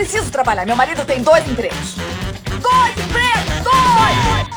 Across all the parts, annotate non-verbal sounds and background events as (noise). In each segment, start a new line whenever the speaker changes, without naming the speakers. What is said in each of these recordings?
preciso trabalhar. Meu marido tem dois empregos. Dois empregos! Dois!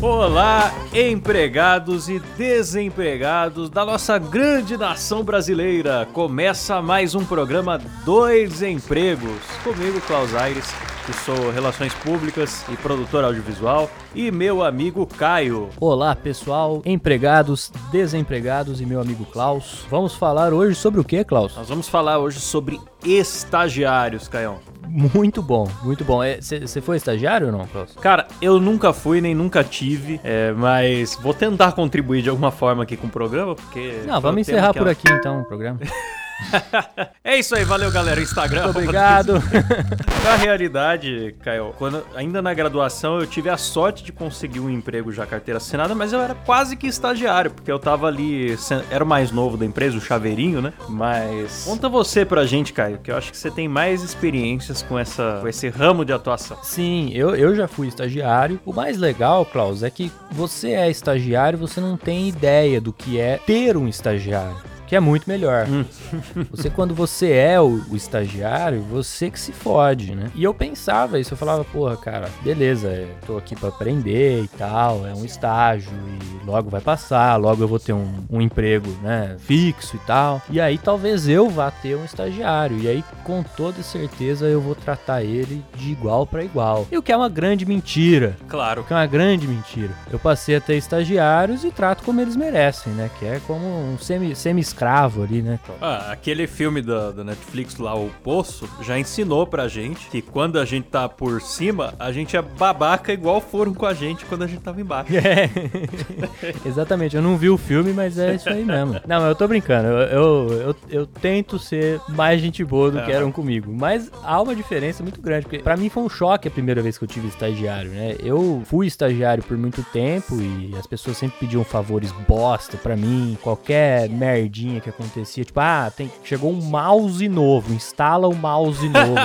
Olá, empregados e desempregados da nossa grande nação brasileira. Começa mais um programa Dois Empregos. Comigo, Klaus Aires, que sou Relações Públicas e produtor audiovisual, e meu amigo Caio.
Olá pessoal, empregados, desempregados e meu amigo Klaus. Vamos falar hoje sobre o que, Klaus?
Nós vamos falar hoje sobre estagiários, Caião.
Muito bom, muito bom. Você foi estagiário ou não, Klaus?
Cara, eu nunca fui nem nunca tive, é, mas vou tentar contribuir de alguma forma aqui com o programa, porque.
Não, vamos encerrar por
eu-
aqui então o programa. (laughs) (laughs)
é isso aí, valeu galera. Instagram.
Muito obrigado. (laughs)
Na realidade, Caio, quando, ainda na graduação eu tive a sorte de conseguir um emprego já carteira assinada, mas eu era quase que estagiário, porque eu tava ali, era o mais novo da empresa, o chaveirinho, né? Mas conta você pra gente, Caio, que eu acho que você tem mais experiências com, essa, com esse ramo de atuação.
Sim, eu, eu já fui estagiário. O mais legal, Klaus, é que você é estagiário, você não tem ideia do que é ter um estagiário. Que é muito melhor. (laughs) Você, quando você é o, o estagiário, você que se fode, né? E eu pensava isso, eu falava, porra, cara, beleza, eu tô aqui pra aprender e tal, é um estágio e logo vai passar, logo eu vou ter um, um emprego, né, fixo e tal. E aí talvez eu vá ter um estagiário. E aí, com toda certeza, eu vou tratar ele de igual pra igual. E o que é uma grande mentira.
Claro.
O que é uma grande mentira. Eu passei a ter estagiários e trato como eles merecem, né? Que é como um semi- semi-escravo ali, né?
Ah, aquele filme da, da Netflix lá, O Poço, já ensinou pra gente que quando a gente tá por cima, a gente é babaca igual foram com a gente quando a gente tava embaixo.
É, (laughs) exatamente. Eu não vi o filme, mas é isso aí mesmo. Não, eu tô brincando. Eu, eu, eu, eu tento ser mais gente boa do que
Aham.
eram comigo. Mas há uma diferença muito grande. Porque pra mim foi um choque a primeira vez que eu tive estagiário, né? Eu fui estagiário por muito tempo e as pessoas sempre pediam favores bosta pra mim. Qualquer merdinha que acontecia. Tipo, ah, tem, chegou um mouse novo. Instala o mouse novo.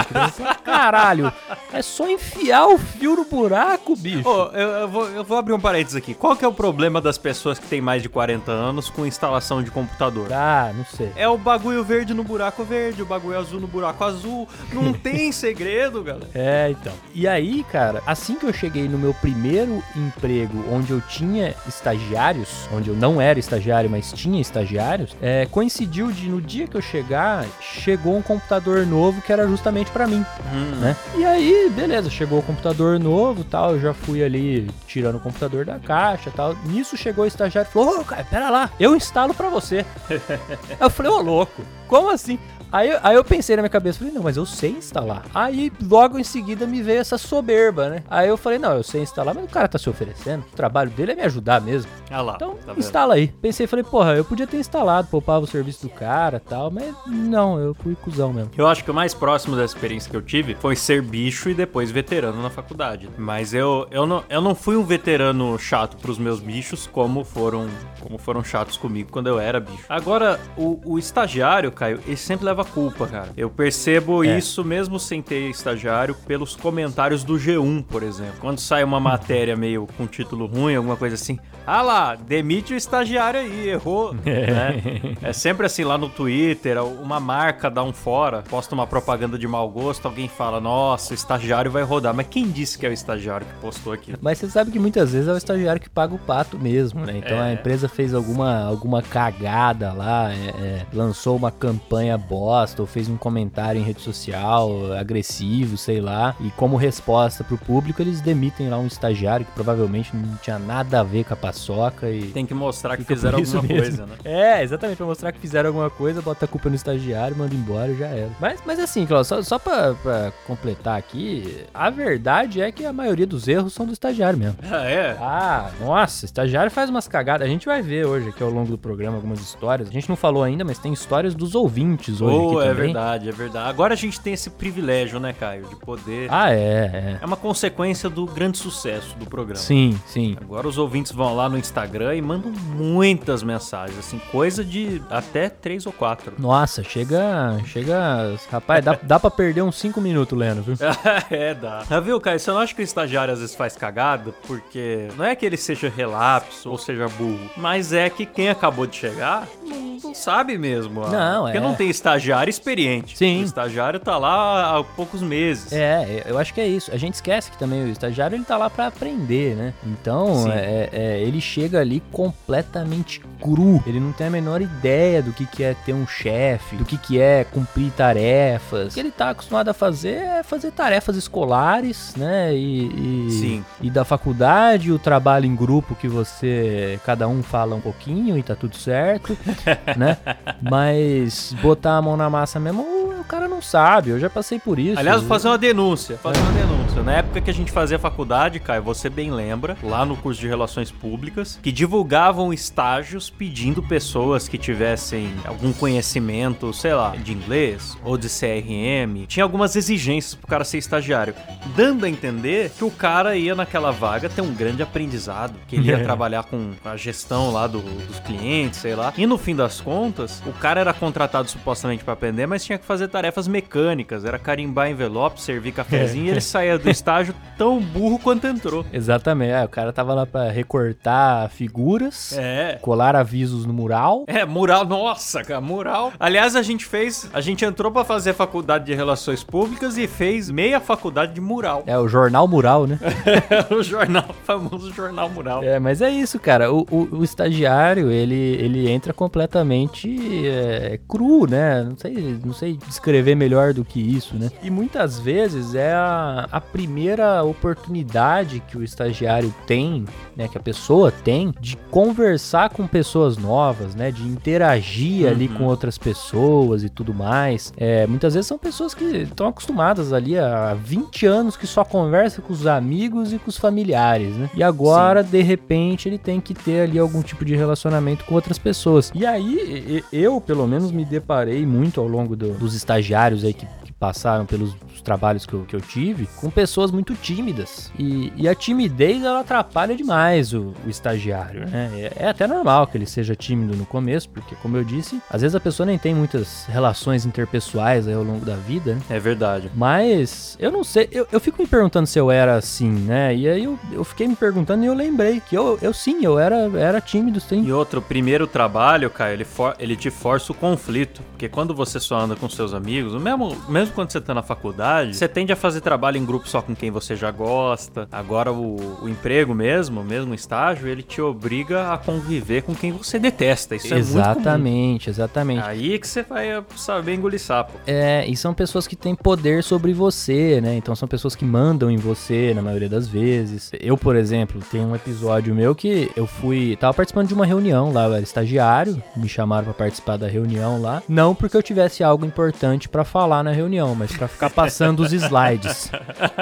Caralho, é só enfiar o fio no buraco, bicho.
Ô, eu, eu vou, eu vou abrir um parênteses aqui. Qual que é o problema das pessoas que têm mais de 40 anos com instalação de computador?
Ah, não sei.
É o bagulho verde no buraco verde, o bagulho azul no buraco azul. Não (laughs) tem segredo, galera.
É, então. E aí, cara, assim que eu cheguei no meu primeiro emprego, onde eu tinha estagiários, onde eu não era estagiário, mas tinha estagiários, é, coincidiu de no dia que eu chegar, chegou um computador novo que era justamente pra mim, né? E aí, beleza, chegou o computador novo, tal, eu já fui ali tirando o computador da caixa, tal. Nisso chegou o estagiário e falou: "Ô, cara, pera lá, eu instalo pra você". (laughs) Eu falei: "Ô, louco, como assim?" Aí, aí eu pensei na minha cabeça, falei, não, mas eu sei instalar. Aí logo em seguida me veio essa soberba, né? Aí eu falei, não, eu sei instalar, mas o cara tá se oferecendo. O trabalho dele é me ajudar mesmo.
Ah lá,
Então,
tá
instala aí. Pensei, falei, porra, eu podia ter instalado, poupava o serviço do cara e tal, mas não, eu fui cuzão mesmo.
Eu acho que o mais próximo da experiência que eu tive foi ser bicho e depois veterano na faculdade. Mas eu, eu, não, eu não fui um veterano chato pros meus bichos como foram como foram chatos comigo quando eu era bicho. Agora, o, o estagiário, Caio, ele sempre leva culpa, cara. Eu percebo
É.
isso mesmo sem ter estagiário pelos comentários do G1, por exemplo. Quando sai uma matéria meio com título ruim, alguma coisa assim. Ah lá, demite o estagiário aí, errou. (laughs) né? É sempre assim lá no Twitter, uma marca dá um fora, posta uma propaganda de mau gosto, alguém fala, nossa, o estagiário vai rodar. Mas quem disse que é o estagiário que postou aquilo?
Mas você sabe que muitas vezes é o estagiário que paga o pato mesmo, né? Então
É.
a empresa fez alguma, alguma cagada lá, é, é, lançou uma campanha bosta, ou fez um comentário em rede social agressivo, sei lá. E como resposta pro público, eles demitem lá um estagiário que provavelmente não tinha nada a ver com a paçoca e.
Tem que mostrar que fizeram alguma
mesmo.
coisa, né?
É, exatamente, pra mostrar que fizeram alguma coisa, bota a culpa no estagiário, manda embora e já era. Mas, mas assim, só, só pra, pra completar aqui, a verdade é que a maioria dos erros são do estagiário mesmo.
Ah, é?
Ah, nossa, estagiário faz umas cagadas. A gente vai ver hoje aqui ao longo do programa algumas histórias. A gente não falou ainda, mas tem histórias dos ouvintes hoje
Oh,
aqui
é
também.
verdade, é verdade. Agora a gente tem esse privilégio, né, Caio? De poder.
Ah, é,
É uma consequência do grande sucesso do
é.
programa.
Sim, sim.
Agora os ouvintes vão lá no Instagram e mandam muitas mensagens, assim, coisa de até três ou quatro.
Nossa, chega. Chega. Rapaz, dá, dá pra perder uns 5 minutos lendo, viu? (laughs)
é, dá. Ah, viu, Caio? Você não acha que o estagiário às vezes faz cagada? Porque não é que ele seja relapso ou seja burro, mas é que quem acabou de chegar não, não sabe mesmo.
Não,
Porque
é.
não tem estagiário experiente.
Sim.
O estagiário tá lá há poucos meses.
É, eu acho que é isso. A gente esquece que também o estagiário ele tá lá pra aprender, né? Então, é, é, ele chega ali completamente cru. Ele não tem a menor ideia do que, que é ter um chefe, do que, que é cumprir tarefas. O que ele tá acostumado a fazer é fazer tarefas escolares, né? E, e,
Sim.
e da faculdade, o trabalho em grupo que você, cada um fala um pouquinho e tá tudo certo, (laughs) né? Mas botar a mão na massa mesmo, o cara não sabe. Eu já passei por isso.
Aliás, vou fazer uma denúncia. Fazer uma denúncia. Na época que a gente fazia faculdade, Caio, você bem lembra, lá no curso de Relações Públicas, que divulgavam estágios pedindo pessoas que tivessem algum conhecimento, sei lá, de inglês ou de CRM. Tinha algumas exigências pro cara ser estagiário, dando a entender que o cara ia naquela vaga ter um grande aprendizado, que ele ia (laughs) trabalhar com a gestão lá do- dos clientes, sei lá. E no fim das contas, o cara era contratado supostamente pra aprender, mas tinha que fazer tarefas mecânicas, era carimbar envelope, servir cafezinho, e ele saía do estágio tão burro quanto entrou.
Exatamente. É, o cara tava lá pra recortar figuras,
É.
colar avisos no mural.
É, mural, nossa, cara, mural. Aliás, a gente fez, a gente entrou pra fazer faculdade de relações públicas e fez meia faculdade de mural.
É, o jornal mural, né? (laughs)
o jornal, o famoso jornal mural.
É, mas é isso, cara. O, o- o estagiário, ele, ele entra completamente é, cru, né? Não sei, não sei descrever melhor do que isso, né? E muitas vezes é a, a primeira oportunidade que o estagiário tem, né? Que a pessoa tem de conversar com pessoas novas, né? De interagir ali com outras pessoas e tudo mais. É, muitas vezes são pessoas que estão acostumadas ali há 20 anos que só conversa com os amigos e com os familiares, né? E agora, de repente, ele tem que ter ali algum tipo de relacionamento com outras pessoas. E aí, eu, pelo menos, me deparei muito ao longo do- dos estagiários aí que passaram pelos os trabalhos que eu, que eu tive, com pessoas muito tímidas. E, e a timidez, ela atrapalha demais o, o estagiário, né? É, é até normal que ele seja tímido no começo, porque, como eu disse, às vezes a pessoa nem tem muitas relações interpessoais ao longo da vida, né?
É verdade.
Mas eu não sei, eu, eu fico me perguntando se eu era assim, né? E aí eu, eu fiquei me perguntando e eu lembrei que eu, eu sim, eu era, era tímido, sim.
E outro, o primeiro trabalho, Caio, ele, for- ele te força o conflito. Porque quando você só anda com seus amigos, mesmo, mesmo quando você tá na faculdade, você tende a fazer trabalho em grupo só com quem você já gosta. Agora, o, o emprego mesmo, mesmo o estágio, ele te obriga a conviver com quem você detesta. Isso é muito comum.
exatamente, exatamente.
Aí que você vai saber engolir sapo.
É, e são pessoas que têm poder sobre você, né? Então são pessoas que mandam em você na maioria das vezes. Eu, por exemplo, tem um episódio meu que eu fui. Tava participando de uma reunião lá, eu era estagiário, me chamaram pra participar da reunião lá. Não porque eu tivesse algo importante pra falar na reunião, mas pra ficar passando os slides.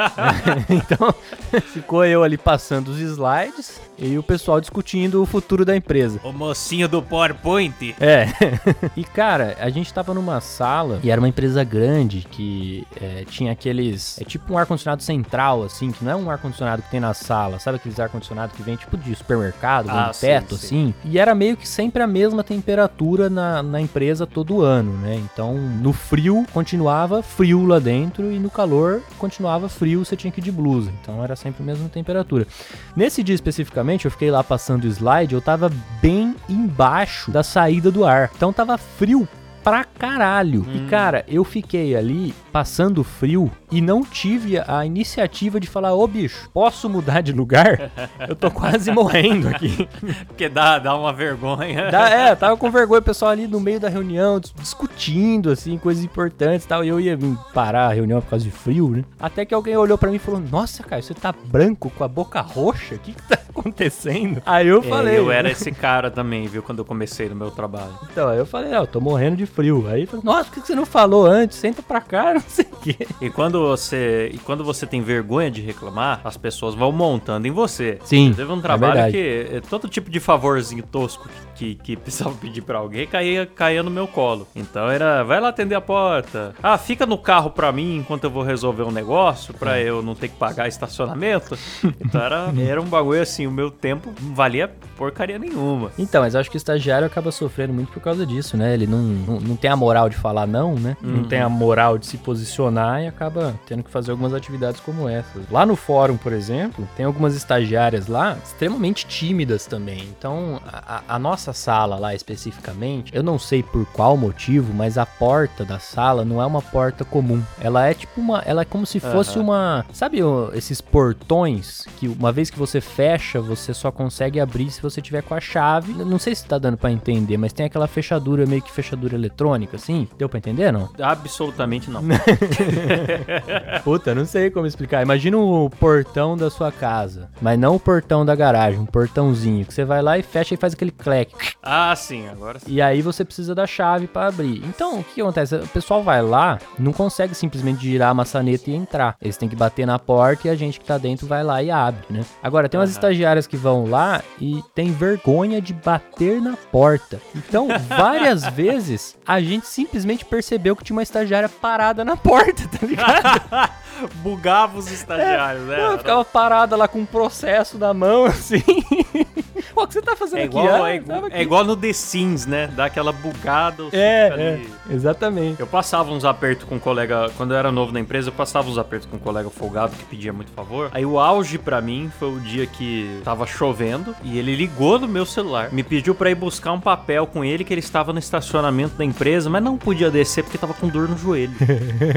(laughs) então, (laughs) ficou eu ali passando os slides e o pessoal discutindo o futuro da empresa.
O mocinho do PowerPoint.
É. (laughs) e cara, a gente tava numa sala e era uma empresa grande que é, tinha aqueles. É tipo um ar-condicionado central, assim, que não é um ar-condicionado que tem na sala, sabe aqueles ar-condicionado que vem tipo de supermercado, vem
Ah, sim,
teto,
sim.
assim. E era meio que sempre a mesma temperatura na, na empresa todo ano, né? Então no frio continuava frio lá dentro e no calor continuava frio, você tinha que ir de blusa. Então era sempre a mesma temperatura. Nesse dia especificamente, eu fiquei lá passando o slide, eu tava bem embaixo da saída do ar. Então tava frio pra caralho. E cara, eu fiquei ali passando frio e não tive a iniciativa de falar: Ô bicho, posso mudar de lugar? Eu tô quase morrendo aqui. (laughs)
Porque dá, dá uma vergonha.
Da- é, tava com vergonha, o pessoal ali no meio da reunião, dis- discutindo, assim, coisas importantes e tal. E eu ia parar a reunião por causa de frio, né? Até que alguém olhou pra mim e falou: Nossa, cara, você tá branco com a boca roxa? O que que tá acontecendo? Aí eu
É,
falei:
eu era esse cara também, viu, quando eu comecei no meu trabalho.
Então, aí eu falei: Ó, eu tô morrendo de frio. Aí, fala, nossa, por que você não falou antes? Senta pra cá, (laughs) não sei o quê.
E quando você e quando você tem vergonha de reclamar, as pessoas vão montando em você.
Sim,
Teve um
é
trabalho
verdade.
que eh, todo tipo de favorzinho tosco que, que, que (laughs) precisava pedir pra alguém caía, caía no meu colo. Então era, vai lá atender a porta. Ah, fica no carro pra mim enquanto eu vou resolver um negócio, pra eu não ter que pagar estacionamento. Então era, (laughs) era um bagulho assim, o meu tempo não valia porcaria nenhuma.
Então, mas acho que o estagiário acaba sofrendo muito por causa disso, né? Ele não, não, não tem a moral de falar não, né? Não tem a moral de se posicionar e acaba tendo que fazer algumas atividades como essas. Lá no fórum, por exemplo, tem algumas estagiárias lá extremamente tímidas também. Então, a, a- nossa sala lá especificamente, eu não sei por qual motivo, mas a porta da sala não é uma porta comum. Ela é tipo uma. Ela é como se fosse
Aham.
uma. Sabe esses portões que uma vez que você fecha, você só consegue abrir se você tiver com a chave. Não sei se tá dando pra entender, mas tem aquela fechadura meio que fechadura eletrônica, assim. Deu pra entender, não?
Absolutamente não. (laughs)
Puta, não sei como explicar. Imagina o portão da sua casa, mas não o portão da garagem, um portãozinho que você vai lá e fecha e faz aquele cleque.
ah, sim, agora sim.
E aí você precisa da chave pra abrir. Então, o que acontece? O pessoal vai lá, não consegue simplesmente girar a maçaneta e entrar. Eles têm que bater na porta e a gente que tá dentro vai lá e abre, né? Agora, tem umas
Aham.
estagiárias que vão lá e tem vergonha de bater na porta. Então, (laughs) várias vezes, a gente simplesmente percebeu que tinha uma estagiária parada na porta, tá ligado? (laughs)
Bugava os estagiários, né?
Ela ficava parada lá com um processo na mão, (laughs) assim. Pô, o que você tá fazendo
É
aqui?
igual,
Ah,
é,
eu
igual,
tava aqui.
é igual no The Sims, né? Dá aquela bugada.
É, é, exatamente.
Eu passava uns apertos com um colega, quando eu era novo na empresa, eu passava uns apertos com um colega folgado que pedia muito favor. Aí o auge pra mim foi o dia que tava chovendo e ele ligou no meu celular, me pediu pra ir buscar um papel com ele que ele estava no estacionamento da empresa, mas não podia descer porque tava com dor no joelho.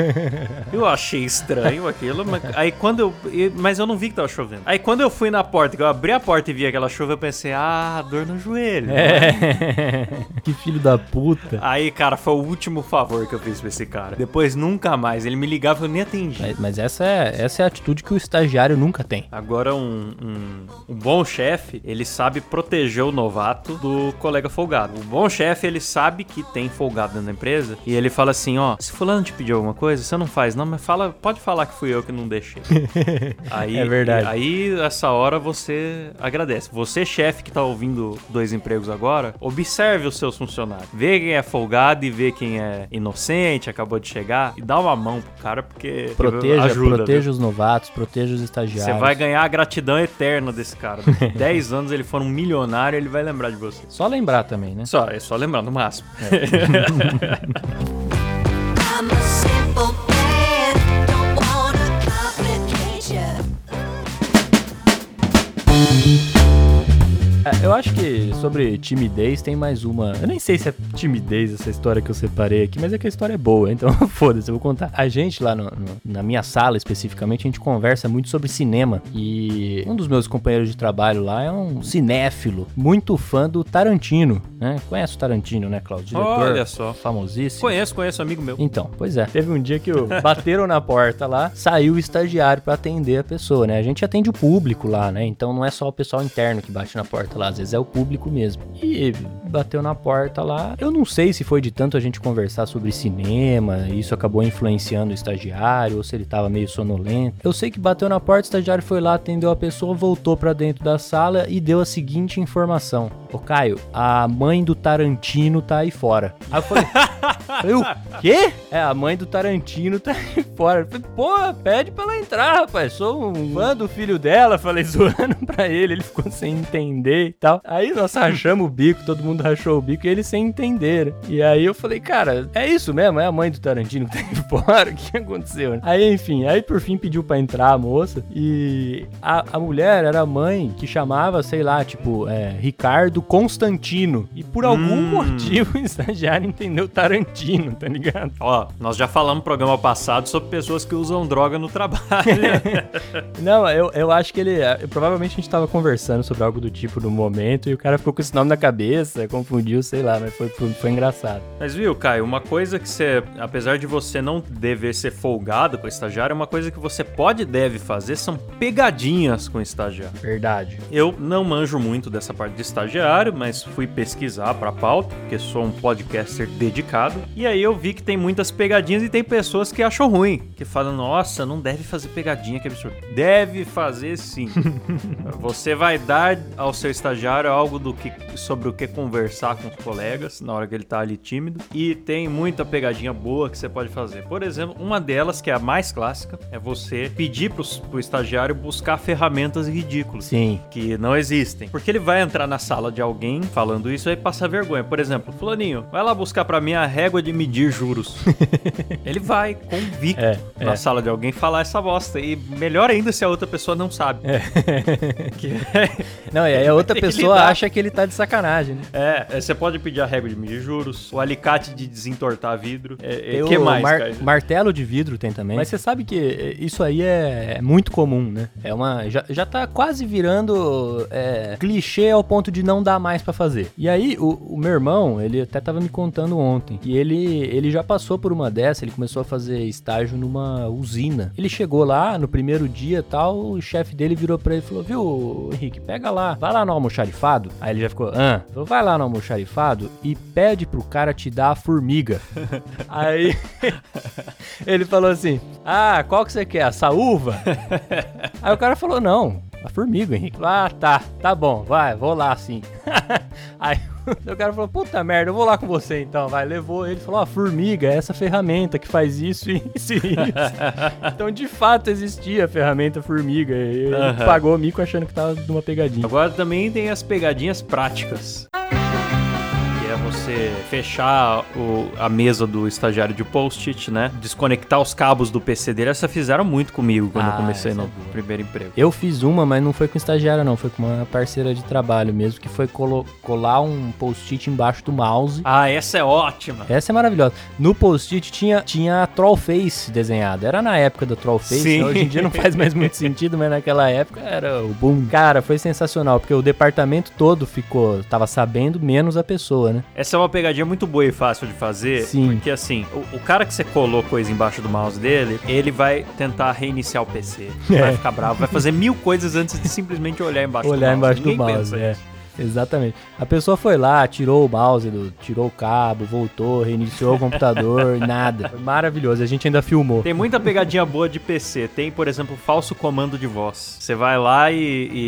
(laughs) eu achei estranho aquilo, mas (laughs) aí quando eu, mas eu não vi que tava chovendo. Aí quando eu fui na porta, que eu abri a porta e vi aquela chuva, eu pensei: "Ah, dor no joelho".
É. (laughs) que filho da puta.
Aí, cara, foi o último favor que eu fiz pra esse cara. Depois nunca mais. Ele me ligava e eu nem atendi.
Mas, mas essa, é, essa é a atitude que o estagiário nunca tem.
Agora, um, um, um bom chefe, ele sabe proteger o novato do colega folgado. O bom chefe, ele sabe que tem folgado dentro da empresa e ele fala assim, ó, se fulano te pediu alguma coisa, você não faz não, mas fala, pode falar que fui eu que não deixei. (laughs) aí,
É verdade.
Aí, essa hora, você agradece. Você, chefe que tá ouvindo dois empregos agora, observe os seus funcionários. Vê quem é folgado e vê quem é inocente, acabou de chegar e dá uma mão pro cara, porque
Proteja,
ajuda,
proteja
viu?
os novatos, proteja os estagiários.
Você vai ganhar a gratidão eterna desse cara. (laughs) Daqui 10 anos ele for um milionário, ele vai lembrar de você.
Só lembrar também, né?
Só, é só lembrar, no máximo. (laughs)
I'm a simple
É, Eu acho que sobre timidez tem mais uma. Eu nem sei se é timidez essa história que eu separei aqui, mas é que a história é boa, (laughs) então foda-se, eu vou contar. A gente lá no- no- na minha sala especificamente, a gente conversa muito sobre cinema. E um dos meus companheiros de trabalho lá é um cinéfilo, muito fã do Tarantino, né? Conhece o Tarantino, né, Claudio? Diretor
Olha só.
famosíssimo.
Conheço, conheço, amigo meu.
Então, pois é. Teve um dia que o- (laughs) bateram na porta lá, saiu o estagiário pra atender a pessoa, né? A gente atende o público lá, né? Então não é só o pessoal interno que bate na porta lá, às vezes é o público mesmo. E bateu na porta lá. Eu não sei se foi de tanto a gente conversar sobre cinema, isso acabou influenciando o estagiário, ou se ele tava meio sonolento. Eu sei que bateu na porta, o estagiário foi lá, atendeu a pessoa, voltou pra dentro da sala e deu a seguinte informação: Ô Caio, a mãe do Tarantino tá aí fora. Aí eu falei. (laughs) Falei, o quê? É, a mãe do Tarantino tá aí fora. Eu Falei, pô, pede pra ela entrar, rapaz. Sou um fã do filho dela. Falei, (laughs) zoando pra ele. Ele ficou sem entender e tal. Aí nós rachamos o bico, todo mundo rachou o bico e ele sem entender. E aí eu falei, cara, é isso mesmo? É a mãe do Tarantino que tá aí fora? (laughs) O que aconteceu? né? Aí, enfim, aí por fim pediu pra entrar a moça. E a, a mulher era a mãe que chamava, sei lá, tipo, é, Ricardo Constantino. E por algum
Hum.
motivo (laughs) o estagiário entendeu Tarantino, tá ligado?
Ó, nós já falamos no programa passado sobre pessoas que usam droga no trabalho. (laughs)
Não, eu, eu acho que ele. eh, Provavelmente a gente tava conversando sobre algo do tipo no momento e o cara ficou com esse nome na cabeça, confundiu, sei lá, mas foi, foi, engraçado.
Mas viu, Caio, uma coisa que você, apesar de você não dever ser folgado com o estagiário, uma coisa que você pode e deve fazer são pegadinhas com o estagiário.
Verdade.
Eu não manjo muito dessa parte de estagiário, mas fui pesquisar pra pauta, porque sou um podcaster dedicado. E aí eu vi que tem muitas pegadinhas e tem pessoas que acham ruim, que falam: "Nossa, não deve fazer pegadinha, que absurdo". Deve fazer sim. (laughs) Você vai dar ao seu estagiário algo do que sobre o que conversar com os colegas na hora que ele tá ali tímido e tem muita pegadinha boa que você pode fazer. Por exemplo, uma delas que é a mais clássica é você pedir pro, pro estagiário buscar ferramentas ridículas
Sim.
que não existem. Porque ele vai entrar na sala de alguém falando isso e passar vergonha. Por exemplo, fulaninho, vai lá buscar pra mim a régua de medir juros. (laughs) ele vai convicto
É,
na
é.
sala de alguém falar essa bosta. E melhor ainda se a outra pessoa não sabe. (laughs) Que
Não, e aí a (laughs) outra pessoa acha que ele tá de sacanagem, né?
é, é, você pode pedir a régua de medir juros, o alicate de desentortar vidro. É, é,
Tem
que
o
mais,
mar-
cara?
martelo de vidro tem também. Mas você sabe que eh, isso aí é, é muito comum, né? É uma já, já tá quase virando é, clichê ao ponto de não dar mais pra fazer. E aí o, o meu irmão, ele até tava me contando ontem que ele ele já passou por uma dessa, ele começou a fazer estágio numa usina. Ele chegou lá no primeiro dia, tal, o chefe dele virou pra ele e falou: "Viu, Henrique, pega lá, vai lá no almoxarifado". Aí ele já ficou: "Ah, falou, vai lá no almoxarifado e pede pro cara te dar a formiga". (laughs) Aí ele falou assim: Ah, qual que você quer? A saúva? Aí o cara falou: Não, a formiga, Henrique. Ah, tá, tá bom, vai, vou lá sim. (laughs) Aí o cara falou: Puta merda, eu vou lá com você então. Vai, levou ele falou: A formiga é essa ferramenta que faz (laughs) isso, e isso. então de fato existia a ferramenta formiga. Ele
Aham.
pagou o mico achando que tava numa pegadinha.
Agora também tem as pegadinhas práticas. É você fechar o- a mesa do estagiário de post-it, né? Desconectar os cabos do PC dele. Essa fizeram muito comigo quando
Ah,
eu comecei no
é
primeiro emprego.
Eu fiz uma, mas não foi com estagiária, não. Foi com uma parceira de trabalho mesmo, que foi colar um post-it embaixo do mouse.
Ah, essa é ótima.
Essa é maravilhosa. No post-it tinha, tinha a Trollface desenhada. Era na época da Trollface.
Sim.
né? Hoje em dia não faz mais muito (laughs) sentido, mas naquela época era o boom. Cara, foi sensacional, porque o departamento todo ficou, tava sabendo, menos a pessoa, né?
Essa é uma pegadinha muito boa e fácil de fazer.
Sim.
Porque assim, o, o cara que você colou coisa embaixo do mouse dele, ele vai tentar reiniciar o PC.
É. (laughs)
Vai ficar bravo, vai fazer mil coisas antes de simplesmente olhar embaixo do
Olhar
mouse.
embaixo do
Ninguém
mouse,
pensa
é.
nisso.
Exatamente. A pessoa foi lá, tirou o mouse, do- tirou o cabo, voltou, reiniciou o computador, (laughs) nada. Foi maravilhoso. A gente ainda filmou.
Tem muita pegadinha boa de PC. Tem, por exemplo, falso comando de voz. Você vai lá e,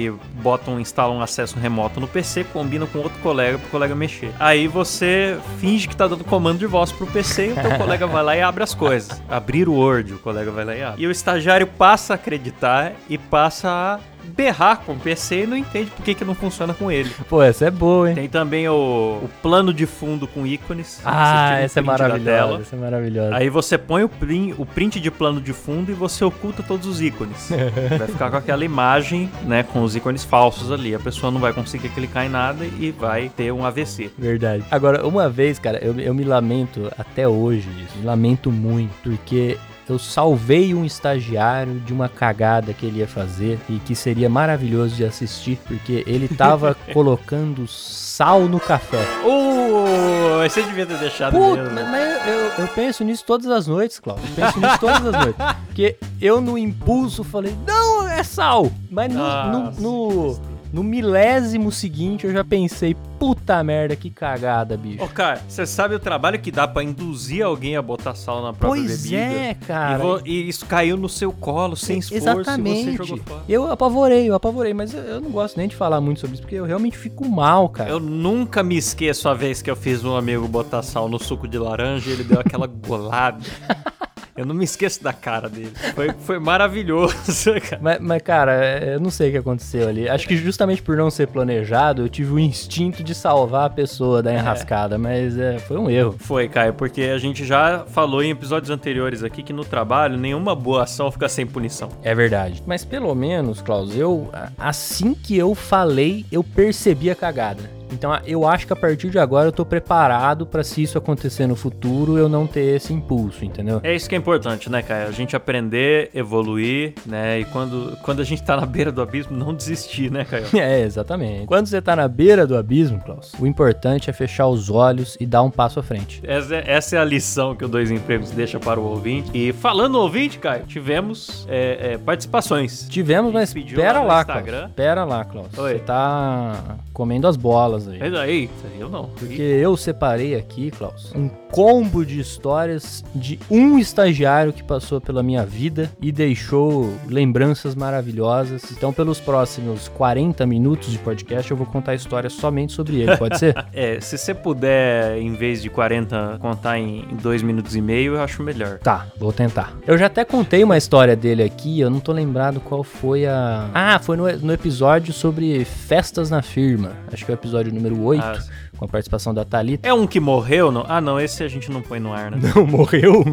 e bota um, instala um acesso remoto no PC, combina com outro colega pro colega mexer. Aí você finge que tá dando comando de voz pro PC e o teu (laughs) colega vai lá e abre as coisas. Abrir o Word, o colega vai lá e abre. E o estagiário passa a acreditar e passa a berrar com o PC e não entende por que, que não funciona com ele.
Pô, essa é boa, hein?
Tem também o, o plano de fundo com ícones.
Ah, essa é maravilhosa. Essa é maravilhosa.
Aí você põe o print, o print de plano de fundo e você oculta todos os ícones. (laughs) vai ficar com aquela imagem, né, com os ícones falsos ali. A pessoa não vai conseguir clicar em nada e vai ter um AVC.
Verdade. Agora, uma vez, cara, eu, eu me lamento até hoje disso. Me lamento muito, porque eu salvei um estagiário de uma cagada que ele ia fazer e que seria maravilhoso de assistir, porque ele tava (laughs) colocando sal no café.
Uh, você devia ter deixado
Puta,
mesmo.
mas eu, eu penso nisso todas as noites, Cláudio. Eu penso nisso todas as noites. (laughs) Porque eu, no impulso, falei, não, é sal. Mas no, no, no, no milésimo seguinte, eu já pensei, puta merda, que cagada, bicho.
Ô, cara, você sabe o trabalho que dá pra induzir alguém a botar sal na própria
Pois
bebida?
é, cara.
E, e isso caiu no seu colo sem esforço
Exatamente.
e você jogou fora.
Eu apavorei, eu apavorei, mas eu, eu não gosto nem de falar muito sobre isso, porque eu realmente fico mal, cara.
Eu nunca me esqueço a vez que eu fiz um amigo botar sal no suco de laranja e ele deu aquela golada. (laughs) Eu não me esqueço da cara dele. Foi, foi maravilhoso, (laughs) cara.
Mas, mas, cara, é, eu não sei o que aconteceu ali. Acho que justamente por não ser planejado, eu tive o instinto de salvar a pessoa da enrascada, mas é, foi um erro.
Foi, Caio, porque a gente já falou em episódios anteriores aqui que no trabalho nenhuma boa ação fica sem punição.
É verdade. Mas pelo menos, Klaus, eu, assim que eu falei, eu percebi a cagada. Então eu acho que a partir de agora eu tô preparado pra se isso acontecer no futuro, eu não ter esse impulso, entendeu?
É isso que é importante, né, Caio? A gente aprender, evoluir, né? E quando, quando a gente tá na beira do abismo, não desistir, né, Caio? (laughs)
É, exatamente. Quando você tá na beira do abismo, Klaus, o importante é fechar os olhos e dar um passo à frente.
Essa é, essa é a lição que o Dois Empregos deixa para o ouvinte. E falando no ouvinte, Caio, tivemos é, é, participações.
Tivemos, mas pera
lá
Klaus. Pera lá, Klaus.
Oi.
Você tá comendo as bolas aí.
Mas aí, eu não.
Porque eu separei aqui, Klaus, um combo de histórias de um estagiário que passou pela minha vida e deixou lembranças maravilhosas. Então, pelos próximos 40 minutos de podcast, eu vou contar histórias somente sobre ele, pode ser? (laughs)
É, se você puder, em vez de 40, contar em 2 minutos e meio, eu acho melhor.
Tá, vou tentar. Eu já até contei uma história dele aqui, eu não tô lembrado qual foi a. Ah, foi no, no episódio sobre festas na firma. Acho que é o episódio número 8,
Ah,
com a participação da Thalita.
É um que morreu? Não? Ah, não, esse a gente não põe no ar, né? (laughs)
Não, morreu? (laughs)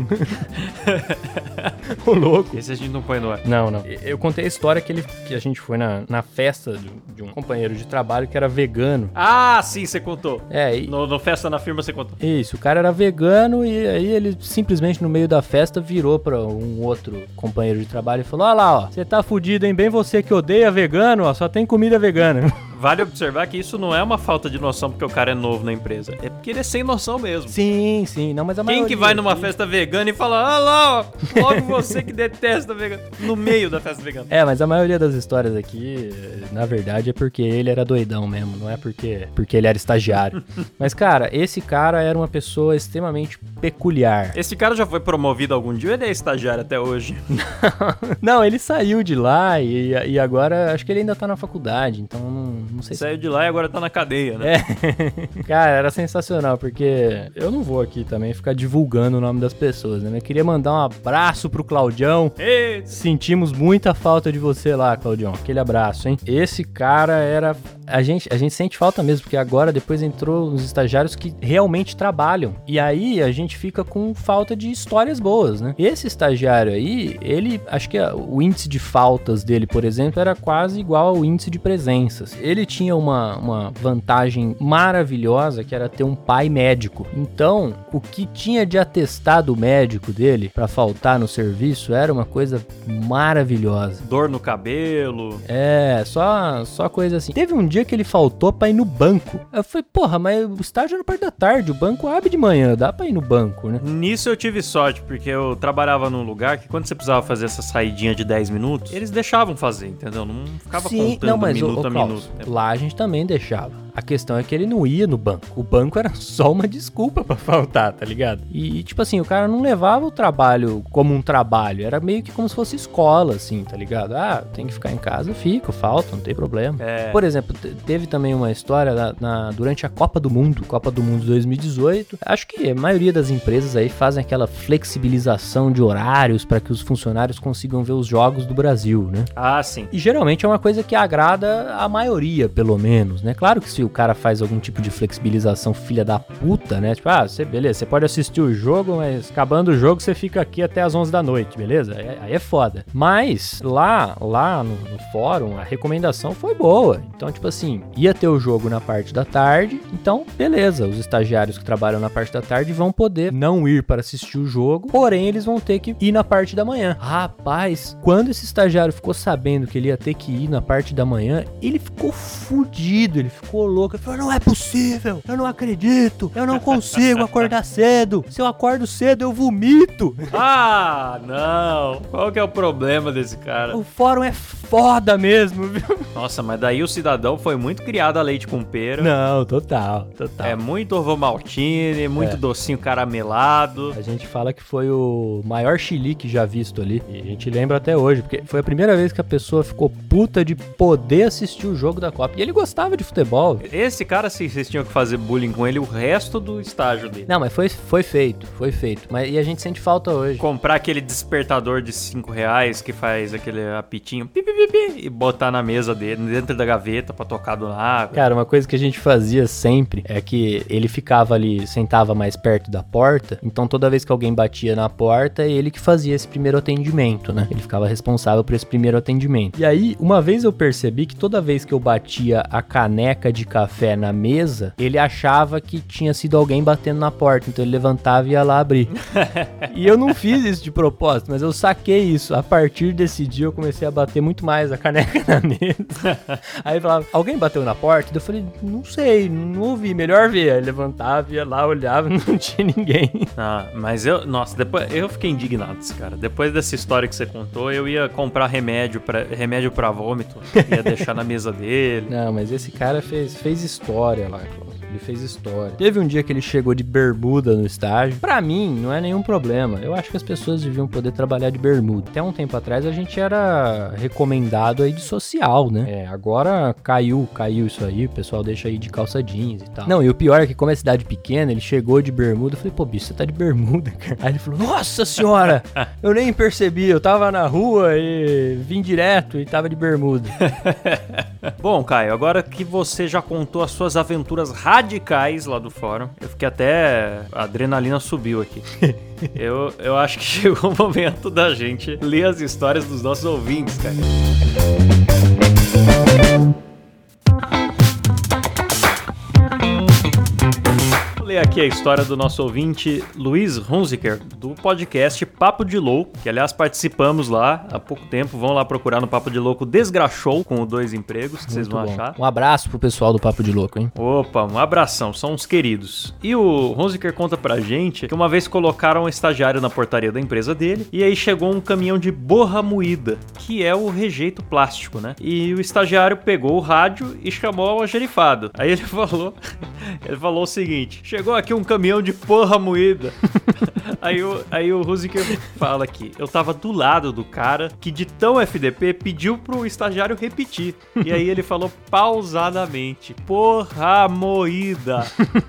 Ô, louco.
Esse a gente não põe no ar.
Não, não. Eu contei a história que, ele, que a gente foi na, na festa de, de um companheiro de trabalho que era vegano.
Ah, sim, você contou.
É, e,
No, no Festa na Firma você contou.
isso, o cara era vegano e aí ele simplesmente no meio da festa virou pra um outro companheiro de trabalho e falou: Olha lá, ó, você tá fudido, hein? Bem você que odeia vegano, ó, só tem comida vegana. (laughs)
Vale observar que isso não é uma falta de noção porque o cara é novo na empresa. É porque ele é sem noção mesmo.
sim, sim, não, mas a
Quem que vai numa
aqui-
festa vegana e fala, ah lá, ó, logo você que detesta vegano, no meio da festa vegana.
É, mas a maioria das histórias aqui, na verdade, é porque ele era doidão mesmo, não é porque, porque ele era estagiário. (laughs) mas, cara, esse cara era uma pessoa extremamente peculiar.
Esse cara já foi promovido algum dia ou ele é estagiário até hoje? (laughs)
Não, ele saiu de lá e, e agora acho que ele ainda tá na faculdade, então não, não sei se.
Saiu de lá e agora tá na cadeia, né?
É. (laughs) Cara, era sensacional, porque eu não vou aqui também ficar divulgando o nome das pessoas, né? Eu queria mandar um abraço pro Claudião.
Ei,
Sentimos muita falta de você lá, Claudião. Aquele abraço, hein? Esse cara era. A gente, a gente sente falta mesmo, porque agora depois entrou os estagiários que realmente trabalham. E aí a gente fica com falta de histórias boas, né? Esse estagiário aí, ele. Acho que o índice de faltas dele, por exemplo, era quase igual ao índice de presenças. Ele tinha uma, uma vantagem maravilhosa que era ter um pai médico. Então, o que tinha de atestado médico dele pra faltar no serviço era uma coisa maravilhosa.
dor no cabelo.
É, só, só coisa assim. Teve um dia que ele faltou pra ir no banco. Eu falei, porra, mas o estágio é na parte da tarde, o banco abre de manhã, dá pra ir no banco, né?
Nisso eu tive sorte, porque eu trabalhava num lugar que quando você precisava fazer essa saidinha de 10 minutos, eles deixavam fazer, entendeu? Não ficava contando
ô,
minuto
ô,
a
Klaus,
minuto.
Lá a gente também deixava. A questão é que ele não ia no banco. O banco era (laughs) só uma desculpa pra faltar, tá ligado? E, tipo assim, o cara não levava o trabalho como um trabalho. Era meio que como se fosse escola, assim, tá ligado? Ah, tem que ficar em casa, fico, falta, não tem problema.
É.
Por exemplo, te- teve também uma história na- na- durante a Copa do Mundo, Copa do Mundo 2018. Acho que a maioria das empresas aí fazem aquela flexibilização de horários para que os funcionários consigam ver os jogos do Brasil, né?
Ah, sim.
E geralmente é uma coisa que agrada a maioria, pelo menos, né? Claro que se o cara faz algum tipo de flexibilização filha da puta, né? Tipo, ah, você, beleza, você pode assistir o jogo, mas acabando o jogo você fica aqui até as 11 da noite, beleza? Aí, aí é foda. Mas lá, lá no, no fórum, a recomendação foi boa. Então, tipo assim, ia ter o jogo na parte da tarde, então, beleza, os estagiários que trabalham na parte da tarde vão poder não ir para assistir o jogo, porém eles vão ter que ir na parte da manhã. Rapaz, quando esse estagiário ficou sabendo que ele ia ter que ir na parte da manhã, ele ficou fudido, ele ficou louco. Ele falou: Não é possível, eu não acredito, eu não consigo acordar cedo. Se eu acordo cedo, eu vomito. (laughs)
Ah, não. Qual que é o problema desse cara?
O fórum é foda mesmo, viu?
Nossa, mas daí o cidadão foi muito criado a leite com pera.
Não, total, total.
É muito ovomaltine, muito
É.
docinho caramelado.
A gente fala que foi o maior chilique já visto ali. E a gente lembra até hoje, porque foi a primeira vez que a pessoa ficou puta de poder assistir o jogo da Copa. E ele gostava de futebol.
Esse cara, se vocês tinham que fazer bullying com ele o resto do estágio dele.
Não, mas foi, foi feito, foi feito. Mas, e a gente sente falta hoje.
Comprar aquele despertador de 5 reais que faz aquele apitinho pi, pi, pi, e botar na mesa dele, dentro da gaveta pra tocar do nada.
Cara, uma coisa que a gente fazia sempre é que ele ficava ali, sentava mais perto da porta, então toda vez que alguém batia na porta, é ele que fazia esse primeiro atendimento, né? Ele ficava responsável por esse primeiro atendimento. E aí, uma vez eu percebi que toda vez que eu batia a caneca de café na mesa, ele achava que tinha sido alguém batendo na porta, então ele levantava e ia lá abrir. (laughs) e eu não fiz isso de propósito, mas eu saquei isso. A partir desse dia eu comecei a bater muito mais a caneca (laughs) na mesa. Aí ele falava, alguém bateu na porta? Eu falei, não sei, não ouvi, melhor ver. Aí levantava, ia lá, olhava, (laughs) não tinha ninguém.
Ah, mas eu, nossa, depois eu fiquei indignado, cara. Depois dessa história que você contou, eu ia comprar remédio para remédio para vômito, ia deixar na mesa dele.
Não, mas esse cara fez, fez história lá. Ele fez história. Teve um dia que ele chegou de bermuda no estágio. Pra mim, não é nenhum problema. Eu acho que as pessoas deviam poder trabalhar de bermuda. Até um tempo atrás a gente era recomendado aí de social, né? É, agora caiu, caiu isso aí. O pessoal deixa aí de calça jeans e tal. Não, e o pior é que como é cidade pequena, ele chegou de bermuda. Eu falei, pô, bicho, você tá de bermuda, (laughs) cara. Aí ele falou, nossa senhora, (laughs) eu nem percebi. Eu tava na rua e vim direto e tava de bermuda. (laughs)
Bom, Caio, agora que você já contou as suas aventuras radicais lá do fórum, eu fiquei até. A adrenalina subiu aqui. (laughs) eu, eu acho que (laughs) chegou o momento da gente ler as histórias dos nossos ouvintes, cara. Aqui a história do nosso ouvinte Luiz Hunziker, do podcast Papo de Louco, que aliás participamos lá há pouco tempo. Vão lá procurar no Papo de Louco Desgrachou com o dois empregos, que vocês
Muito
vão
bom.
achar.
Um abraço pro pessoal do Papo de Louco, hein?
Opa, um abração, são uns queridos. E o Hunziker conta pra gente que uma vez colocaram um estagiário na portaria da empresa dele e aí chegou um caminhão de borra moída, que é o rejeito plástico, né? E o estagiário pegou o rádio e chamou o algerifado. Aí ele (laughs) falou, ele falou o seguinte: chegou aqui um caminhão de porra moída. (laughs) aí o, aí o fala aqui: eu tava do lado do cara que de tão FDP pediu pro estagiário repetir. E aí ele falou pausadamente: porra moída.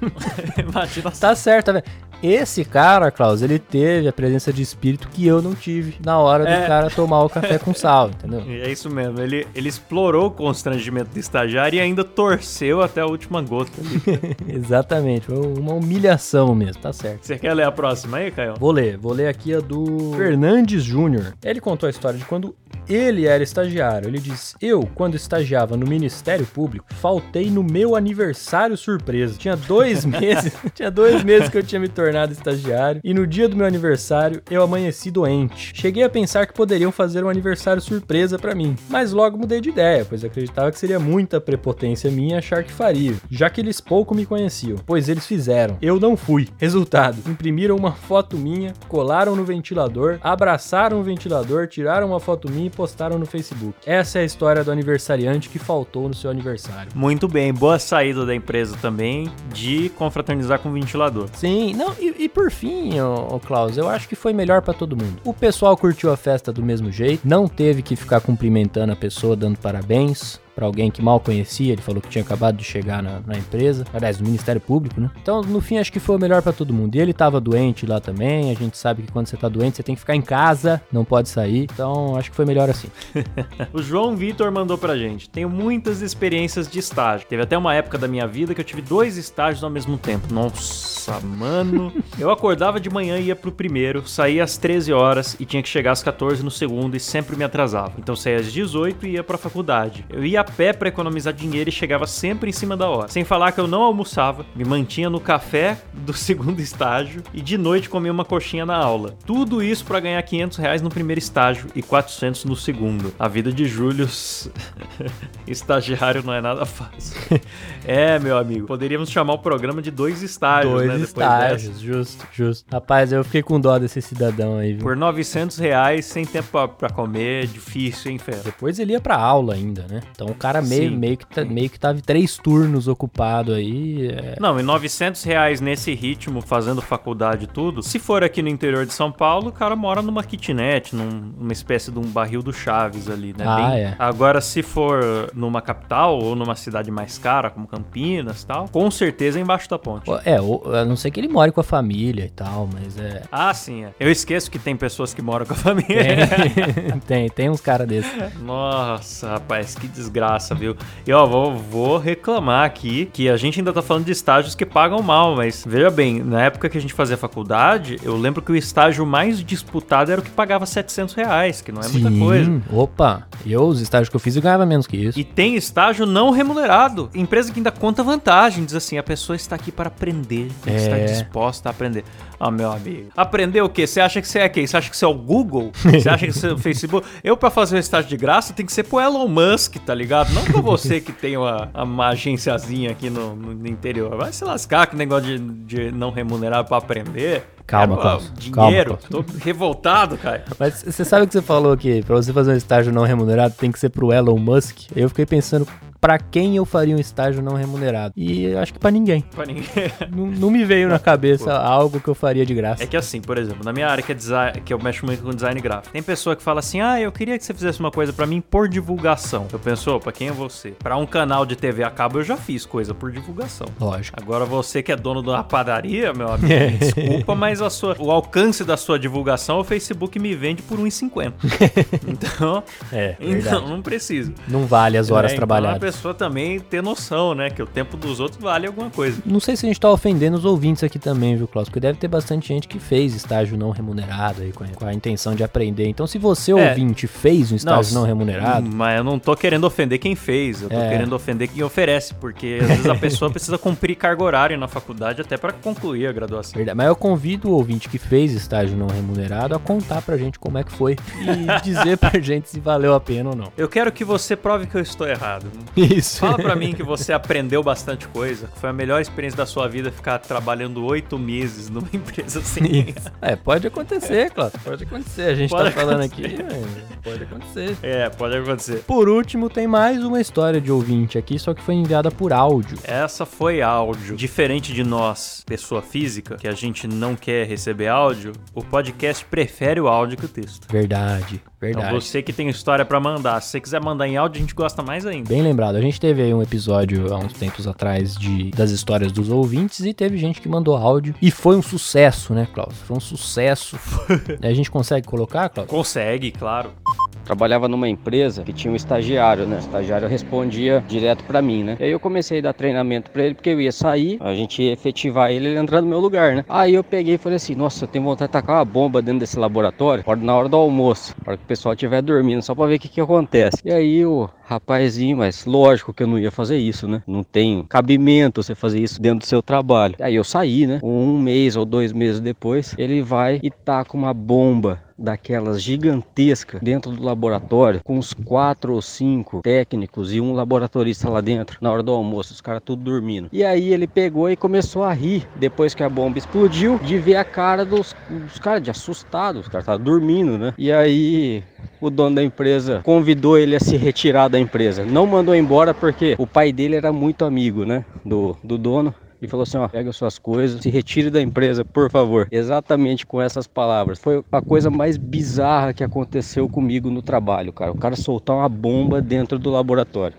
(laughs) Imagina
Tá certo, vendo? Esse cara, Klaus, ele teve a presença de espírito que eu não tive na hora do
É.
cara tomar o café com sal, (laughs) entendeu?
É isso mesmo, ele, ele explorou o constrangimento do estagiário e ainda torceu até a última gota. ali. (laughs)
Exatamente, foi uma humilhação mesmo, tá certo.
Você quer ler a próxima aí, Caio?
Vou ler, vou ler aqui a do Fernandes Júnior. Ele contou a história de quando ele era estagiário. Ele diz: Eu, quando estagiava no Ministério Público, faltei no meu aniversário surpresa. Tinha dois (laughs) meses, tinha dois meses que eu tinha me tornado estagiário e no dia do meu aniversário eu amanheci doente. Cheguei a pensar que poderiam fazer um aniversário surpresa pra mim, mas logo mudei de ideia, pois acreditava que seria muita prepotência minha achar que faria, já que eles pouco me conheciam, pois eles fizeram. Eu não fui. Resultado: imprimiram uma foto minha, colaram no ventilador, abraçaram o ventilador, tiraram uma foto minha postaram no Facebook. Essa é a história do aniversariante que faltou no seu aniversário.
Muito bem, boa saída da empresa também de confraternizar com o ventilador.
Sim, não, e, e por fim, ô, ô Klaus, eu acho que foi melhor pra todo mundo. O pessoal curtiu a festa do mesmo jeito, não teve que ficar cumprimentando a pessoa, dando parabéns. Pra alguém que mal conhecia, ele falou que tinha acabado de chegar na, na empresa, aliás, no Ministério Público, né? Então, no fim, acho que foi o melhor pra todo mundo. E ele tava doente lá também, a gente sabe que quando você tá doente, você tem que ficar em casa, não pode sair. Então, acho que foi melhor assim. (laughs)
O João Vitor mandou pra gente. Tenho muitas experiências de estágio. Teve até uma época da minha vida que eu tive dois estágios ao mesmo tempo. Nossa, mano. (laughs) Eu acordava de manhã e ia pro primeiro, saía às 13 horas e tinha que chegar às 14 no segundo e sempre me atrasava. Então saía às 18 e ia pra faculdade. Eu ia a pé pra economizar dinheiro e chegava sempre em cima da hora. Sem falar que eu não almoçava, me mantinha no café (laughs) do segundo estágio e de noite comia uma coxinha na aula. Tudo isso pra ganhar 500 reais no primeiro estágio e 400 no segundo. A vida de Júlio (laughs) estagiário não é nada fácil. (laughs) é, meu amigo, poderíamos chamar o programa de dois estágios,
Dois
né? Depois
estágios,
dessa.
justo, justo. Rapaz, eu fiquei com dó desse cidadão aí, viu?
Por 900 reais, sem tempo pra, pra comer, difícil, hein, fera?
Depois ele ia pra aula ainda, né? Então cara meio,
Sim.
meio, que, tá- meio que tava três turnos ocupado aí. é.
Não, e 900 reais nesse ritmo, fazendo faculdade e tudo, se for aqui no interior de São Paulo, o cara mora numa kitnet, num- numa espécie de um barril do Chaves ali, né?
Ah, é.
Agora, se for numa capital ou numa cidade mais cara, como Campinas e tal, com certeza é embaixo da ponte.
É, ou- a não ser que ele more com a família família e tal, mas é.
Ah, sim. é. Eu esqueço que tem pessoas que moram com a (laughs) família.
Tem, tem, tem uns caras desses.
Nossa, rapaz, que desgraça, viu? E ó, vou, vou reclamar aqui que a gente ainda tá falando de estágios que pagam mal, mas veja bem, na época que a gente fazia faculdade, eu lembro que o estágio mais disputado era o que pagava 700 reais, que não é muita coisa.
Opa, eu, os estágios que eu fiz, eu ganhava menos que isso.
E tem estágio não remunerado. Empresa que ainda conta vantagem. Diz assim, a pessoa está aqui para aprender.
É.
Está disposta a aprender. Ah, meu amigo. Aprender o quê? Você acha que você é quem? Você acha que você é o Google? Você acha que você é o (laughs) Facebook? Eu, pra fazer um estágio de graça, tem que ser pro Elon Musk, tá ligado? Não pra você que tem uma, uma agenciazinha aqui no, no interior. Vai se lascar com negócio de, de não remunerar pra aprender.
Calma, Klaus. Calma,
Dinheiro.
Klaus.
Tô revoltado, cara.
Mas você sabe o que você falou que pra você fazer um estágio não remunerado tem que ser pro Elon Musk? Eu fiquei pensando pra quem eu faria um estágio não remunerado. E acho que pra ninguém.
Pra ninguém. (laughs)
Não, não me veio na cabeça algo que eu faria de graça.
É que assim, por exemplo, na minha área que é design, que eu mexo muito com design gráfico, tem pessoa que fala assim: "Ah, eu queria que você fizesse uma coisa pra mim por divulgação". Eu penso, opa, quem é você? Pra um canal de TV a cabo eu já fiz coisa por divulgação.
Lógico.
Agora você que é dono de uma padaria, meu amigo, (laughs) desculpa, mas a sua, o alcance da sua divulgação o Facebook me vende por 1,50. (laughs) Então,
É,
então não precisa.
Não vale as horas
É, então
trabalhadas.
a pessoa também ter noção, né, que o tempo dos outros vale alguma coisa.
Não sei se a gente tá ofendendo os ouvintes aqui também, viu, Klaus? Porque deve ter bastante gente que fez estágio não remunerado aí, com a, com a intenção de aprender. Então, se você,
É.
ouvinte, fez um estágio não, remunerado,
Mas eu não tô querendo ofender quem fez, eu tô
É.
querendo ofender quem oferece, porque às vezes a pessoa (laughs) precisa cumprir carga horária na faculdade até pra concluir a graduação.
verdade. Mas eu convido o ouvinte que fez estágio não remunerado a contar pra gente como é que foi e (laughs) dizer pra gente se valeu a pena ou não.
Eu quero que você prove que eu estou errado.
Isso.
Fala pra mim que você aprendeu bastante coisa, que foi a melhor experiência da sua vida ficar trabalhando oito meses numa (laughs) empresa sem ganhar.
É, pode acontecer, Klaus. Pode acontecer. A gente
Pode
tá falando
acontecer.
aqui. pode acontecer.
É, pode acontecer.
Por último, tem mais uma história de ouvinte aqui, só que foi enviada por áudio.
Essa foi áudio. Diferente de nós, pessoa física, que a gente não quer receber áudio, o podcast prefere o áudio que o texto.
Verdade, verdade.
Então você que tem história pra mandar, se você quiser mandar em áudio, a gente gosta mais ainda.
Bem lembrado, a gente teve aí um episódio há uns tempos atrás de, das histórias dos ouvintes e teve gente que mandou áudio e foi um sucesso, né, Klaus? Foi um sucesso. (laughs) a gente consegue colocar, Klaus?
Consegue, claro.
Trabalhava numa empresa que tinha um estagiário, né? O estagiário respondia direto pra mim, né? E aí eu comecei a dar treinamento pra ele porque eu ia sair, a gente ia efetivar ele, ele entrar no meu lugar, né? Aí eu peguei e falei assim: "Nossa, eu tenho vontade de tacar uma bomba dentro desse laboratório, hora- na hora do almoço, para que o pessoal estiver dormindo, só pra ver o que que acontece". E aí o rapazinho, mas lógico que eu não ia fazer isso, né? Não tem cabimento você fazer isso dentro do seu trabalho. Aí eu saí, né? Um mês ou dois meses depois, ele vai e taca uma bomba daquelas gigantescas dentro do laboratório, com uns quatro ou cinco técnicos e um laboratorista lá dentro, na hora do almoço, os caras tudo dormindo. E aí ele pegou e começou a rir, depois que a bomba explodiu, de ver a cara dos, dos caras, de assustado, os caras estavam dormindo, né? E aí o dono da empresa convidou ele a se retirar da empresa. Não mandou embora porque o pai dele era muito amigo, né? Do, do dono. E falou assim, ó, pega suas coisas, se retire da empresa, por favor. Exatamente com essas palavras. Foi a coisa mais bizarra que aconteceu comigo no trabalho, cara. O cara soltar uma bomba dentro do laboratório.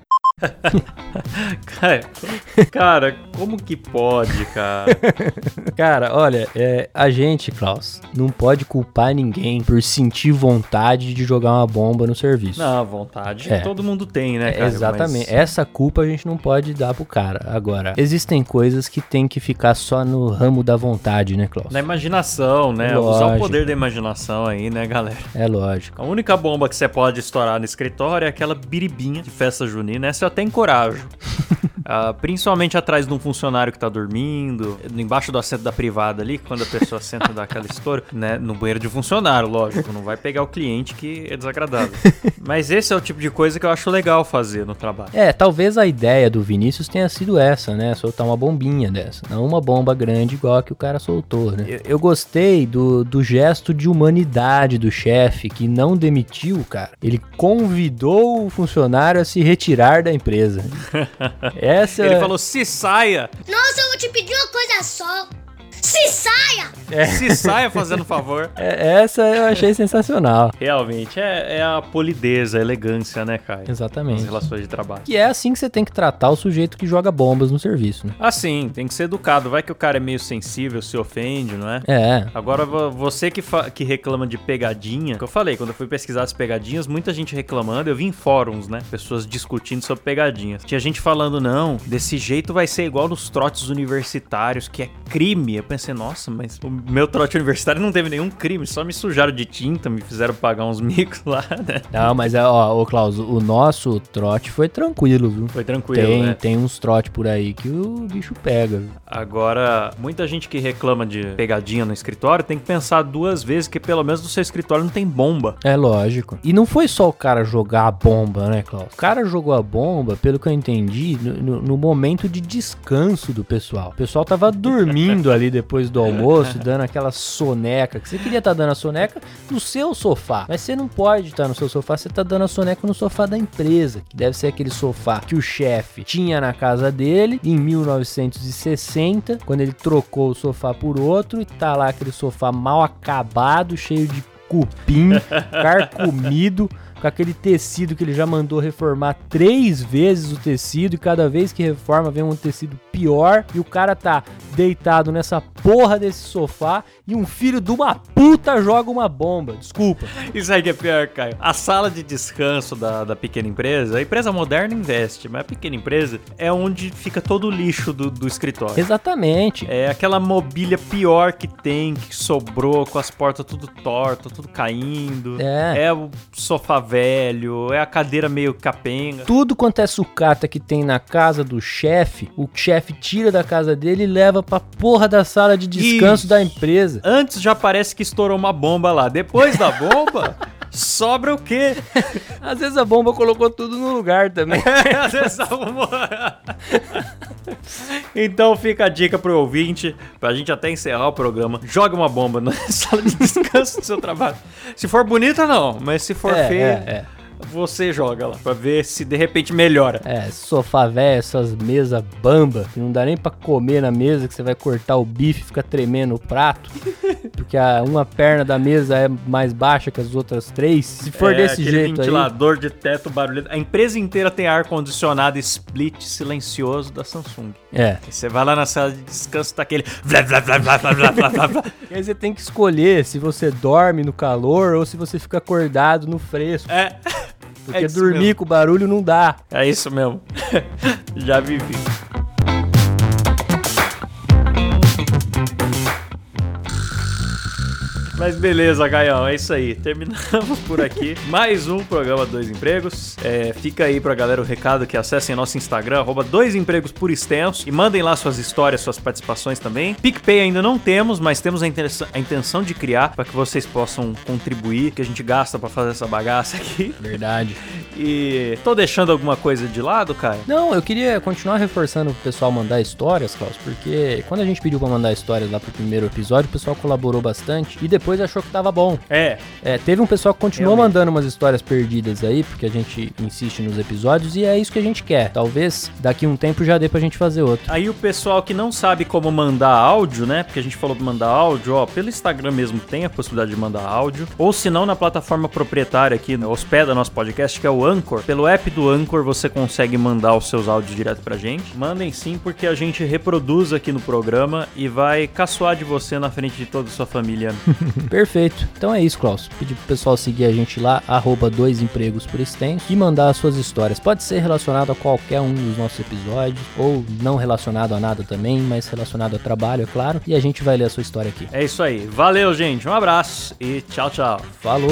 Cara, (laughs) cara, como que pode, cara? (laughs)
Cara, olha, é, a gente, Klaus, não pode culpar ninguém por sentir vontade de jogar uma bomba no serviço.
Não, vontade
É.
todo mundo tem, né,
É,
cara?
exatamente.
Mas-
Essa culpa a gente não pode dar pro cara. Agora, existem coisas que tem que ficar só no ramo da vontade, né, Klaus?
Na imaginação, né? Usar o
Lógico.
poder da imaginação aí, né, galera?
É lógico.
A única bomba que você pode estourar no escritório é aquela biribinha de festa junina. Essa eu até encorajo. (laughs) Ah, principalmente atrás de um funcionário que tá dormindo, embaixo do assento da privada ali, quando a pessoa senta dá aquela (laughs) estouro, né? No banheiro de funcionário, lógico. Não vai pegar o cliente que é desagradável. (laughs) Mas esse é o tipo de coisa que eu acho legal fazer no trabalho.
É, talvez a ideia do Vinícius tenha sido essa, né? Soltar uma bombinha dessa. Não uma bomba grande igual a que o cara soltou, né? Eu, eu gostei do, do gesto de humanidade do chefe, que não demitiu o cara. Ele convidou o funcionário a se retirar da empresa. (laughs) Essa
Ele falou: se saia!
Nossa, eu vou te pedir uma coisa só.
Se saia!
Se saia fazendo favor. (laughs)
É, essa eu achei sensacional.
Realmente, é, é a polidez, a elegância, né, Caio?
Exatamente.
relações de trabalho.
Que é assim que você tem que tratar o sujeito que joga bombas no serviço, né?
Assim, tem que ser educado. Vai que o cara é meio sensível, se ofende, não é?
É.
Agora, vo- você que, que reclama de pegadinha, que eu falei, quando eu fui pesquisar as pegadinhas, muita gente reclamando, eu vi em fóruns, né? Pessoas discutindo sobre pegadinhas. Tinha gente falando, não, desse jeito vai ser igual nos trotes universitários, que é crime. Eu pensei, nossa, mas o meu trote universitário não teve nenhum crime, só me sujaram de tinta, me fizeram pagar uns micos lá, né?
Não, mas é, ó, ô Klaus, o nosso trote foi tranquilo, viu?
Foi tranquilo,
Tem,
né?
tem uns trote por aí que o bicho pega. viu?
Agora, muita gente que reclama de pegadinha no escritório tem que pensar duas vezes que pelo menos no seu escritório não tem bomba.
É lógico. E não foi só o cara jogar a bomba, né, Klaus? O cara jogou a bomba, pelo que eu entendi, no, no- no momento de descanso do pessoal. O pessoal tava dormindo ali depois do almoço, (laughs) dando aquela soneca. Que você queria estar dando a soneca no seu sofá. Mas você não pode estar no seu sofá, você tá dando a soneca no sofá da empresa. Que deve ser aquele sofá que o chefe tinha na casa dele em 1960, quando ele trocou o sofá por outro. E tá lá aquele sofá mal acabado, cheio de cupim, (laughs) carcomido, com aquele tecido que ele já mandou reformar três vezes o tecido, e cada vez que reforma vem um tecido pior, e o cara tá deitado nessa porra desse sofá, e um filho de uma puta joga uma bomba. Desculpa.
Isso aí que é pior, Caio. A sala de descanso da, da pequena empresa, a empresa moderna investe, mas a pequena empresa é onde fica todo o lixo do, do escritório.
Exatamente.
É aquela mobília pior que tem, que sobrou, com as portas tudo tortas, tudo caindo.
É.
É o sofá velho, é a cadeira meio capenga.
Tudo quanto é sucata que tem na casa do chefe, o chefe tira da casa dele e leva pra porra da sala de descanso
Isso.
da empresa.
Antes já parece que estourou uma bomba lá. Depois da bomba, (laughs) sobra o quê?
Às vezes a bomba colocou tudo no lugar também. (laughs)
Às vezes a bomba- (laughs) (laughs) então fica a dica pro ouvinte, pra gente até encerrar o programa. Joga uma bomba (laughs) na sala de descanso do seu trabalho. Se for bonita, não. Mas se for
É,
feia,
é, é
você joga lá pra ver se de repente melhora.
É, sofá velho, essas mesas bamba, que não dá nem pra comer na mesa, que você vai cortar o bife e fica tremendo o prato. (laughs) porque a, uma perna da mesa é mais baixa que as outras três. Se for
é,
desse jeito
ventilador aí, de teto barulhento. A empresa inteira tem ar-condicionado split silencioso da Samsung.
É.
E você vai lá na sala de descanso, tá aquele... (laughs)
E aí você tem que escolher se você dorme no calor ou se você fica acordado no fresco.
É.
Porque
é
dormir
mesmo.
com barulho não dá.
É isso mesmo. (laughs) Já vivi. Mas beleza, Gaião, é isso aí. Terminamos por aqui. (laughs) Mais um programa Dois Empregos. É, fica aí pra galera o recado que acessem nosso Instagram, arroba Dois Empregos por extenso, e mandem lá suas histórias, suas participações também. PicPay ainda não temos, mas temos a, intenção- a intenção de criar para que vocês possam contribuir, que a gente gasta pra fazer essa bagaça aqui.
Verdade. (laughs)
E tô deixando alguma coisa de lado, cara?
Não, eu queria continuar reforçando pro pessoal mandar histórias, Klaus, porque quando a gente pediu pra mandar histórias lá pro primeiro episódio, o pessoal colaborou bastante e depois achou que tava bom.
É,
É, teve um pessoal que continuou
Realmente.
mandando umas histórias perdidas aí, porque a gente insiste nos episódios e é isso que a gente quer. Talvez daqui um tempo já dê pra gente fazer outro.
Aí o pessoal que não sabe como mandar áudio, né? Porque a gente falou pra mandar áudio, ó, pelo Instagram mesmo tem a possibilidade de mandar áudio. Ou se não, na plataforma proprietária aqui, hospeda nosso podcast, que é o Anchor. Pelo app do Anchor você consegue mandar os seus áudios direto pra gente. Mandem sim, porque a gente reproduz aqui no programa e vai caçoar de você na frente de toda a sua família. (laughs)
Perfeito. Então é isso, Klaus. Pedir pro pessoal seguir a gente lá, arroba dois empregos por extenso, e mandar as suas histórias. Pode ser relacionado a qualquer um dos nossos episódios, ou não relacionado a nada também, mas relacionado a trabalho, é claro. E a gente vai ler a sua história aqui.
é isso aí. Valeu, gente. Um abraço e tchau, tchau.
Falou!